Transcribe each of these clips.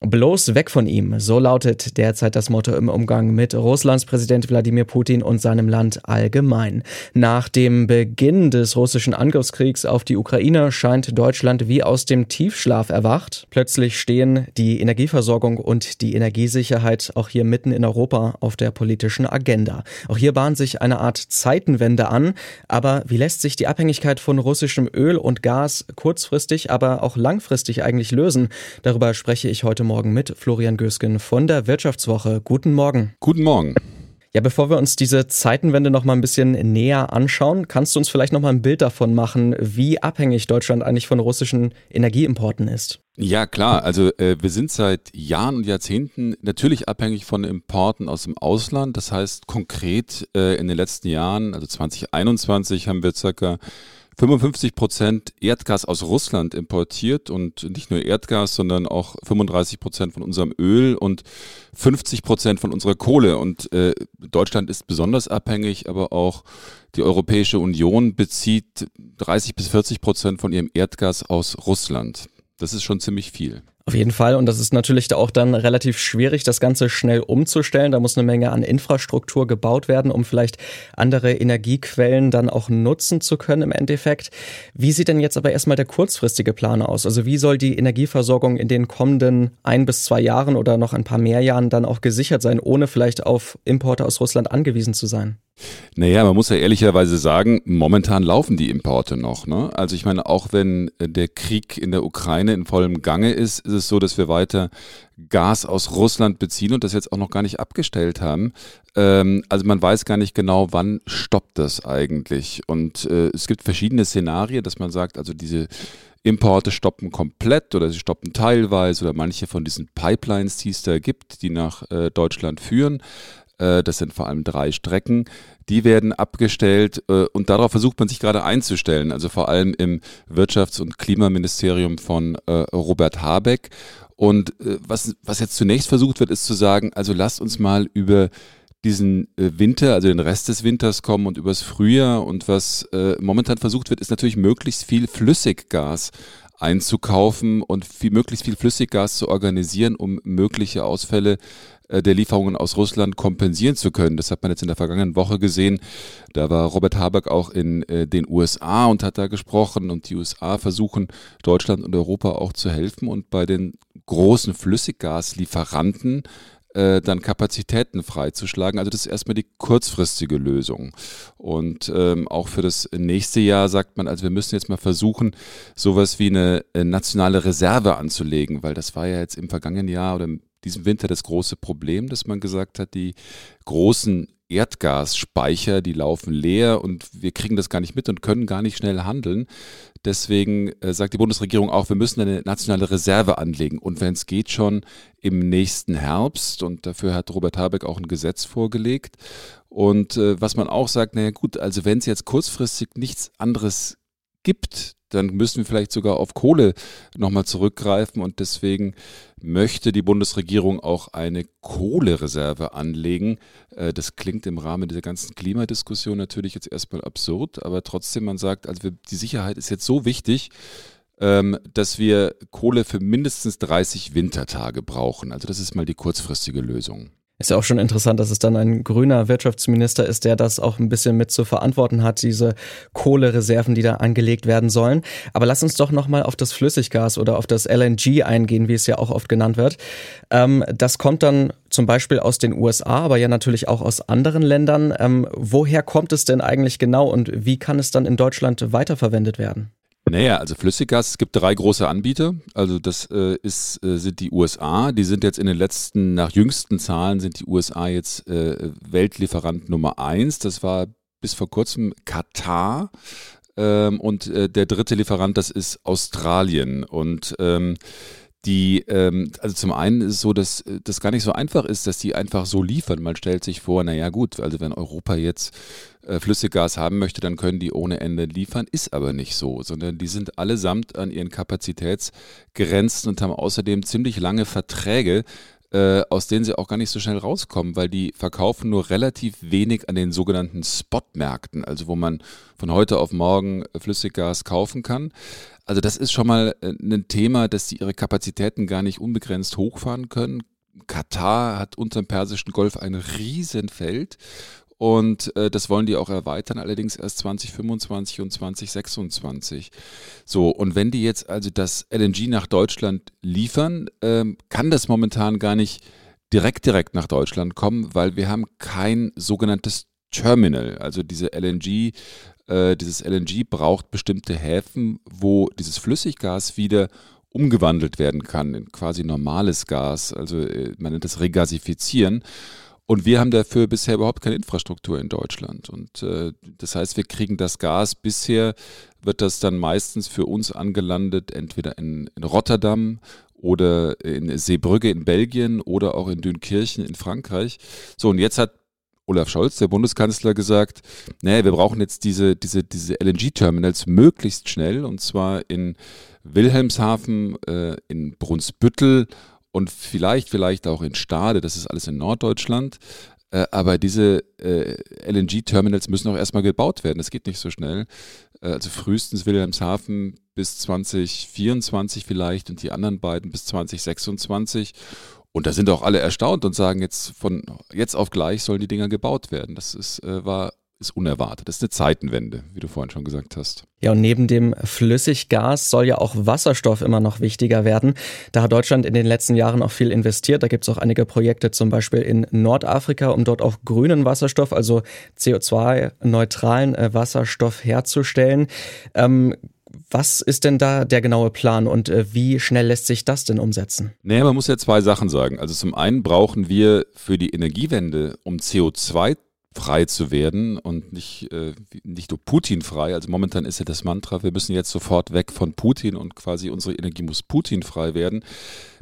Bloß weg von ihm, so lautet derzeit das Motto im Umgang mit Russlands Präsident Wladimir Putin und seinem Land allgemein. Nach dem Beginn des russischen Angriffskriegs auf die Ukraine scheint Deutschland wie aus dem Tiefschlaf erwacht. Plötzlich stehen die Energieversorgung und die Energiesicherheit auch hier mitten in Europa auf der politischen Agenda. Auch hier bahnt sich eine Art Zeitenwende an. Aber wie lässt sich die Abhängigkeit von russischem Öl und Gas kurzfristig, aber auch langfristig eigentlich lösen? Darüber spreche ich heute Morgen mit Florian Gösgen von der Wirtschaftswoche. Guten Morgen. Guten Morgen. Ja, bevor wir uns diese Zeitenwende noch mal ein bisschen näher anschauen, kannst du uns vielleicht noch mal ein Bild davon machen, wie abhängig Deutschland eigentlich von russischen Energieimporten ist? Ja, klar. Also äh, wir sind seit Jahren und Jahrzehnten natürlich abhängig von Importen aus dem Ausland. Das heißt konkret äh, in den letzten Jahren, also 2021, haben wir circa 55 Prozent Erdgas aus Russland importiert und nicht nur Erdgas, sondern auch 35 Prozent von unserem Öl und 50 Prozent von unserer Kohle. Und äh, Deutschland ist besonders abhängig, aber auch die Europäische Union bezieht 30 bis 40 Prozent von ihrem Erdgas aus Russland. Das ist schon ziemlich viel. Auf jeden Fall. Und das ist natürlich auch dann relativ schwierig, das Ganze schnell umzustellen. Da muss eine Menge an Infrastruktur gebaut werden, um vielleicht andere Energiequellen dann auch nutzen zu können im Endeffekt. Wie sieht denn jetzt aber erstmal der kurzfristige Plan aus? Also wie soll die Energieversorgung in den kommenden ein bis zwei Jahren oder noch ein paar mehr Jahren dann auch gesichert sein, ohne vielleicht auf Importe aus Russland angewiesen zu sein? Naja, man muss ja ehrlicherweise sagen, momentan laufen die Importe noch. Ne? Also ich meine, auch wenn äh, der Krieg in der Ukraine in vollem Gange ist, ist es so, dass wir weiter Gas aus Russland beziehen und das jetzt auch noch gar nicht abgestellt haben. Ähm, also man weiß gar nicht genau, wann stoppt das eigentlich. Und äh, es gibt verschiedene Szenarien, dass man sagt, also diese Importe stoppen komplett oder sie stoppen teilweise oder manche von diesen Pipelines, die es da gibt, die nach äh, Deutschland führen. Äh, das sind vor allem drei Strecken. Die werden abgestellt äh, und darauf versucht man sich gerade einzustellen, also vor allem im Wirtschafts- und Klimaministerium von äh, Robert Habeck. Und was, was jetzt zunächst versucht wird, ist zu sagen, also lasst uns mal über diesen Winter, also den Rest des Winters kommen und übers Frühjahr. Und was momentan versucht wird, ist natürlich möglichst viel Flüssiggas einzukaufen und viel, möglichst viel Flüssiggas zu organisieren, um mögliche Ausfälle der Lieferungen aus Russland kompensieren zu können. Das hat man jetzt in der vergangenen Woche gesehen. Da war Robert Habeck auch in äh, den USA und hat da gesprochen und die USA versuchen Deutschland und Europa auch zu helfen und bei den großen Flüssiggaslieferanten äh, dann Kapazitäten freizuschlagen. Also das ist erstmal die kurzfristige Lösung. Und ähm, auch für das nächste Jahr sagt man, also wir müssen jetzt mal versuchen, sowas wie eine äh, nationale Reserve anzulegen, weil das war ja jetzt im vergangenen Jahr oder im diesem Winter das große Problem, dass man gesagt hat, die großen Erdgasspeicher, die laufen leer und wir kriegen das gar nicht mit und können gar nicht schnell handeln. Deswegen äh, sagt die Bundesregierung auch, wir müssen eine nationale Reserve anlegen und wenn es geht schon im nächsten Herbst und dafür hat Robert Habeck auch ein Gesetz vorgelegt. Und äh, was man auch sagt, naja gut, also wenn es jetzt kurzfristig nichts anderes gibt, dann müssen wir vielleicht sogar auf Kohle nochmal zurückgreifen und deswegen möchte die Bundesregierung auch eine Kohlereserve anlegen. Äh, das klingt im Rahmen dieser ganzen Klimadiskussion natürlich jetzt erstmal absurd, aber trotzdem man sagt, also die Sicherheit ist jetzt so wichtig, ähm, dass wir Kohle für mindestens 30 Wintertage brauchen. Also das ist mal die kurzfristige Lösung. Ist ja auch schon interessant, dass es dann ein grüner Wirtschaftsminister ist, der das auch ein bisschen mit zu verantworten hat, diese Kohlereserven, die da angelegt werden sollen. Aber lass uns doch nochmal auf das Flüssiggas oder auf das LNG eingehen, wie es ja auch oft genannt wird. Ähm, das kommt dann zum Beispiel aus den USA, aber ja natürlich auch aus anderen Ländern. Ähm, woher kommt es denn eigentlich genau und wie kann es dann in Deutschland weiterverwendet werden? Naja, also Flüssiggas, es gibt drei große Anbieter. Also das äh, ist, äh, sind die USA. Die sind jetzt in den letzten, nach jüngsten Zahlen sind die USA jetzt äh, Weltlieferant Nummer eins. Das war bis vor kurzem Katar. Ähm, und äh, der dritte Lieferant, das ist Australien. Und ähm, die, ähm, also zum einen ist es so, dass äh, das gar nicht so einfach ist, dass die einfach so liefern. Man stellt sich vor, naja gut, also wenn Europa jetzt äh, Flüssiggas haben möchte, dann können die ohne Ende liefern. Ist aber nicht so, sondern die sind allesamt an ihren Kapazitätsgrenzen und haben außerdem ziemlich lange Verträge äh, aus denen sie auch gar nicht so schnell rauskommen, weil die verkaufen nur relativ wenig an den sogenannten Spotmärkten, also wo man von heute auf morgen Flüssiggas kaufen kann. Also das ist schon mal äh, ein Thema, dass sie ihre Kapazitäten gar nicht unbegrenzt hochfahren können. Katar hat unter dem Persischen Golf ein Riesenfeld und äh, das wollen die auch erweitern, allerdings erst 2025 und 2026. So, und wenn die jetzt also das LNG nach Deutschland liefern, ähm, kann das momentan gar nicht direkt direkt nach Deutschland kommen, weil wir haben kein sogenanntes Terminal. Also diese LNG, äh, dieses LNG braucht bestimmte Häfen, wo dieses Flüssiggas wieder umgewandelt werden kann in quasi normales Gas. Also äh, man nennt das Regasifizieren. Und wir haben dafür bisher überhaupt keine Infrastruktur in Deutschland. Und äh, das heißt, wir kriegen das Gas. Bisher wird das dann meistens für uns angelandet, entweder in, in Rotterdam oder in Seebrügge in Belgien oder auch in Dünkirchen in Frankreich. So, und jetzt hat Olaf Scholz, der Bundeskanzler, gesagt, naja, wir brauchen jetzt diese, diese, diese LNG-Terminals möglichst schnell und zwar in Wilhelmshaven, äh, in Brunsbüttel und vielleicht, vielleicht auch in Stade, das ist alles in Norddeutschland. Äh, aber diese äh, LNG-Terminals müssen auch erstmal gebaut werden. Das geht nicht so schnell. Äh, also frühestens Wilhelmshaven bis 2024 vielleicht und die anderen beiden bis 2026. Und da sind auch alle erstaunt und sagen jetzt von jetzt auf gleich sollen die Dinger gebaut werden. Das ist, äh, war ist unerwartet. Das ist eine Zeitenwende, wie du vorhin schon gesagt hast. Ja, und neben dem Flüssiggas soll ja auch Wasserstoff immer noch wichtiger werden. Da hat Deutschland in den letzten Jahren auch viel investiert. Da gibt es auch einige Projekte, zum Beispiel in Nordafrika, um dort auch grünen Wasserstoff, also CO2-neutralen äh, Wasserstoff herzustellen. Ähm, was ist denn da der genaue Plan und äh, wie schnell lässt sich das denn umsetzen? Naja, man muss ja zwei Sachen sagen. Also zum einen brauchen wir für die Energiewende, um CO2 frei zu werden und nicht, äh, nicht nur Putin frei. Also momentan ist ja das Mantra, wir müssen jetzt sofort weg von Putin und quasi unsere Energie muss Putin frei werden.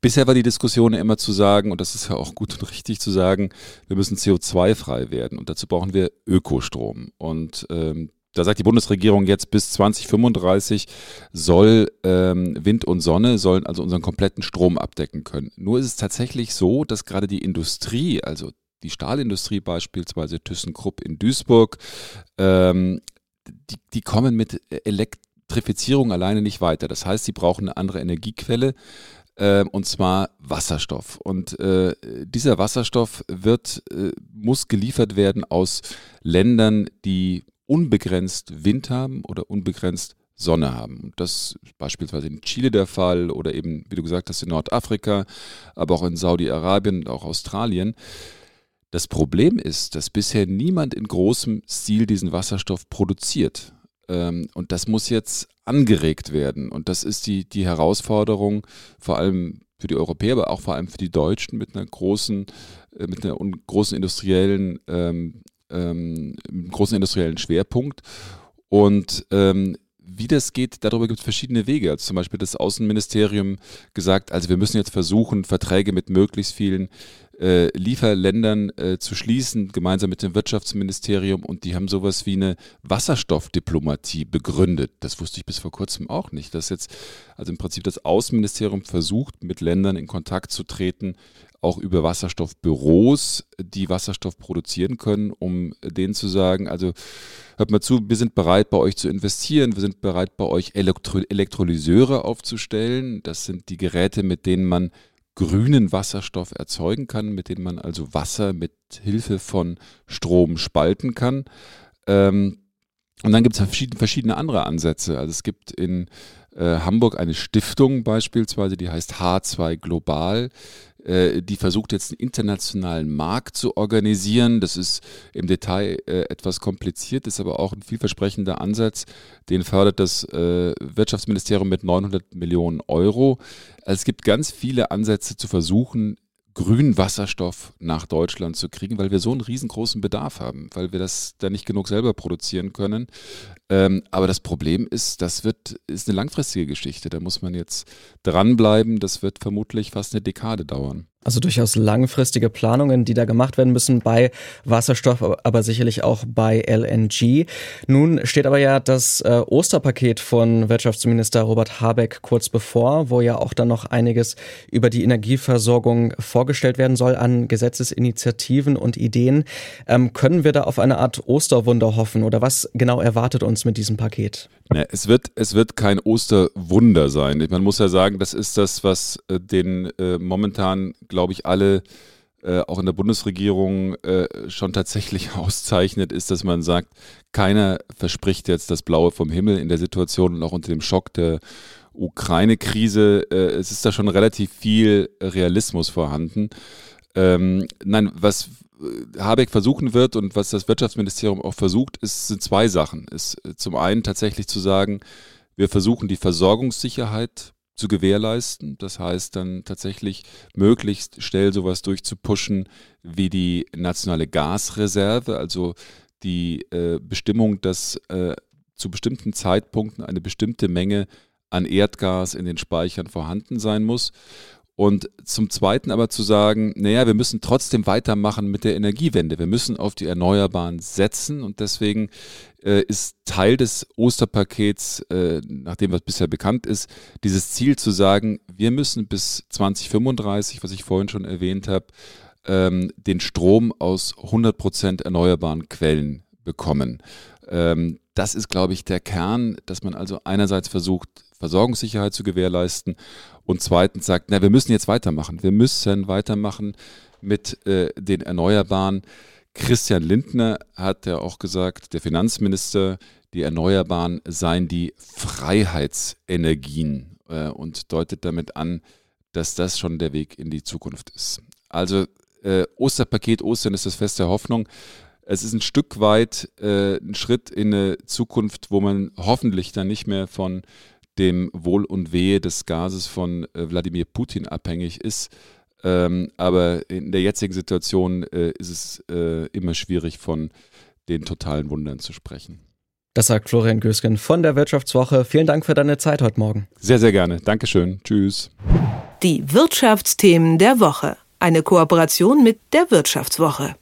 Bisher war die Diskussion immer zu sagen, und das ist ja auch gut und richtig zu sagen, wir müssen CO2-frei werden und dazu brauchen wir Ökostrom. Und ähm, da sagt die Bundesregierung jetzt bis 2035 soll ähm, Wind und Sonne sollen also unseren kompletten Strom abdecken können. Nur ist es tatsächlich so, dass gerade die Industrie, also die Stahlindustrie beispielsweise, ThyssenKrupp in Duisburg, ähm, die, die kommen mit Elektrifizierung alleine nicht weiter. Das heißt, sie brauchen eine andere Energiequelle äh, und zwar Wasserstoff. Und äh, dieser Wasserstoff wird, äh, muss geliefert werden aus Ländern, die unbegrenzt Wind haben oder unbegrenzt Sonne haben. Das ist beispielsweise in Chile der Fall oder eben, wie du gesagt hast, in Nordafrika, aber auch in Saudi-Arabien und auch Australien. Das Problem ist, dass bisher niemand in großem Stil diesen Wasserstoff produziert. Ähm, und das muss jetzt angeregt werden. Und das ist die, die Herausforderung, vor allem für die Europäer, aber auch vor allem für die Deutschen mit einer großen, äh, mit einer großen industriellen, ähm, ähm, großen industriellen Schwerpunkt. Und ähm, wie das geht, darüber gibt es verschiedene Wege. Also zum Beispiel das Außenministerium gesagt, also wir müssen jetzt versuchen, Verträge mit möglichst vielen äh, Lieferländern äh, zu schließen, gemeinsam mit dem Wirtschaftsministerium. Und die haben sowas wie eine Wasserstoffdiplomatie begründet. Das wusste ich bis vor kurzem auch nicht. Dass jetzt also im Prinzip das Außenministerium versucht, mit Ländern in Kontakt zu treten, auch über Wasserstoffbüros, die Wasserstoff produzieren können, um denen zu sagen, also hört mal zu, wir sind bereit, bei euch zu investieren, wir sind bereit, bei euch Elektro Elektrolyseure aufzustellen. Das sind die Geräte, mit denen man grünen Wasserstoff erzeugen kann, mit dem man also Wasser mit Hilfe von Strom spalten kann. Ähm, und dann gibt es verschiedene, andere Ansätze. Also es gibt in Hamburg eine Stiftung beispielsweise, die heißt H2 Global. Äh, die versucht jetzt einen internationalen Markt zu organisieren. Das ist im Detail äh, etwas kompliziert, ist aber auch ein vielversprechender Ansatz. Den fördert das äh, Wirtschaftsministerium mit 900 Millionen Euro. Also es gibt ganz viele Ansätze zu versuchen, grünen Wasserstoff nach Deutschland zu kriegen, weil wir so einen riesengroßen Bedarf haben, weil wir das da nicht genug selber produzieren können. Ähm, aber das Problem ist, das wird, ist eine langfristige Geschichte. Da muss man jetzt dranbleiben. Das wird vermutlich fast eine Dekade dauern. Also durchaus langfristige Planungen, die da gemacht werden müssen bei Wasserstoff, aber sicherlich auch bei LNG. Nun steht aber ja das äh, Osterpaket von Wirtschaftsminister Robert Habeck kurz bevor, wo ja auch dann noch einiges über die Energieversorgung vorgestellt werden soll an Gesetzesinitiativen und Ideen. Ähm, können wir da auf eine Art Osterwunder hoffen oder was genau erwartet uns mit diesem Paket? Ja, es, wird, es wird kein Osterwunder sein. Man muss ja sagen, das ist das, was äh, den äh, momentan glaube ich, alle äh, auch in der Bundesregierung äh, schon tatsächlich auszeichnet, ist, dass man sagt, keiner verspricht jetzt das Blaue vom Himmel in der Situation und auch unter dem Schock der Ukraine-Krise. Äh, es ist da schon relativ viel Realismus vorhanden. Ähm, nein, was äh, Habeck versuchen wird und was das Wirtschaftsministerium auch versucht, ist, sind zwei Sachen. Ist äh, zum einen tatsächlich zu sagen, wir versuchen die Versorgungssicherheit zu gewährleisten. Das heißt dann tatsächlich möglichst schnell sowas durchzupushen wie die nationale Gasreserve, also die äh, Bestimmung, dass äh, zu bestimmten Zeitpunkten eine bestimmte Menge an Erdgas in den Speichern vorhanden sein muss. Und zum Zweiten aber zu sagen, naja, wir müssen trotzdem weitermachen mit der Energiewende. Wir müssen auf die Erneuerbaren setzen und deswegen äh, ist Teil des Osterpakets, äh, nach dem was bisher bekannt ist, dieses Ziel zu sagen, wir müssen bis 2035, was ich vorhin schon erwähnt habe, ähm, den Strom aus 100% erneuerbaren Quellen bekommen. Ähm, das ist, glaube ich, der Kern, dass man also einerseits versucht, Versorgungssicherheit zu gewährleisten und zweitens sagt, na, wir müssen jetzt weitermachen. Wir müssen weitermachen mit äh, den Erneuerbaren. Christian Lindner hat ja auch gesagt, der Finanzminister, die Erneuerbaren seien die Freiheitsenergien äh, und deutet damit an, dass das schon der Weg in die Zukunft ist. Also äh, Osterpaket, Ostern ist das Fest der Hoffnung. Es ist ein Stück weit äh, ein Schritt in eine Zukunft, wo man hoffentlich dann nicht mehr von dem Wohl und Wehe des Gases von äh, Wladimir Putin abhängig ist. Ähm, aber in der jetzigen Situation äh, ist es äh, immer schwierig, von den totalen Wundern zu sprechen. Das sagt Florian Gösgen von der Wirtschaftswoche. Vielen Dank für deine Zeit heute Morgen. Sehr, sehr gerne. Dankeschön. Tschüss. Die Wirtschaftsthemen der Woche. Eine Kooperation mit der Wirtschaftswoche.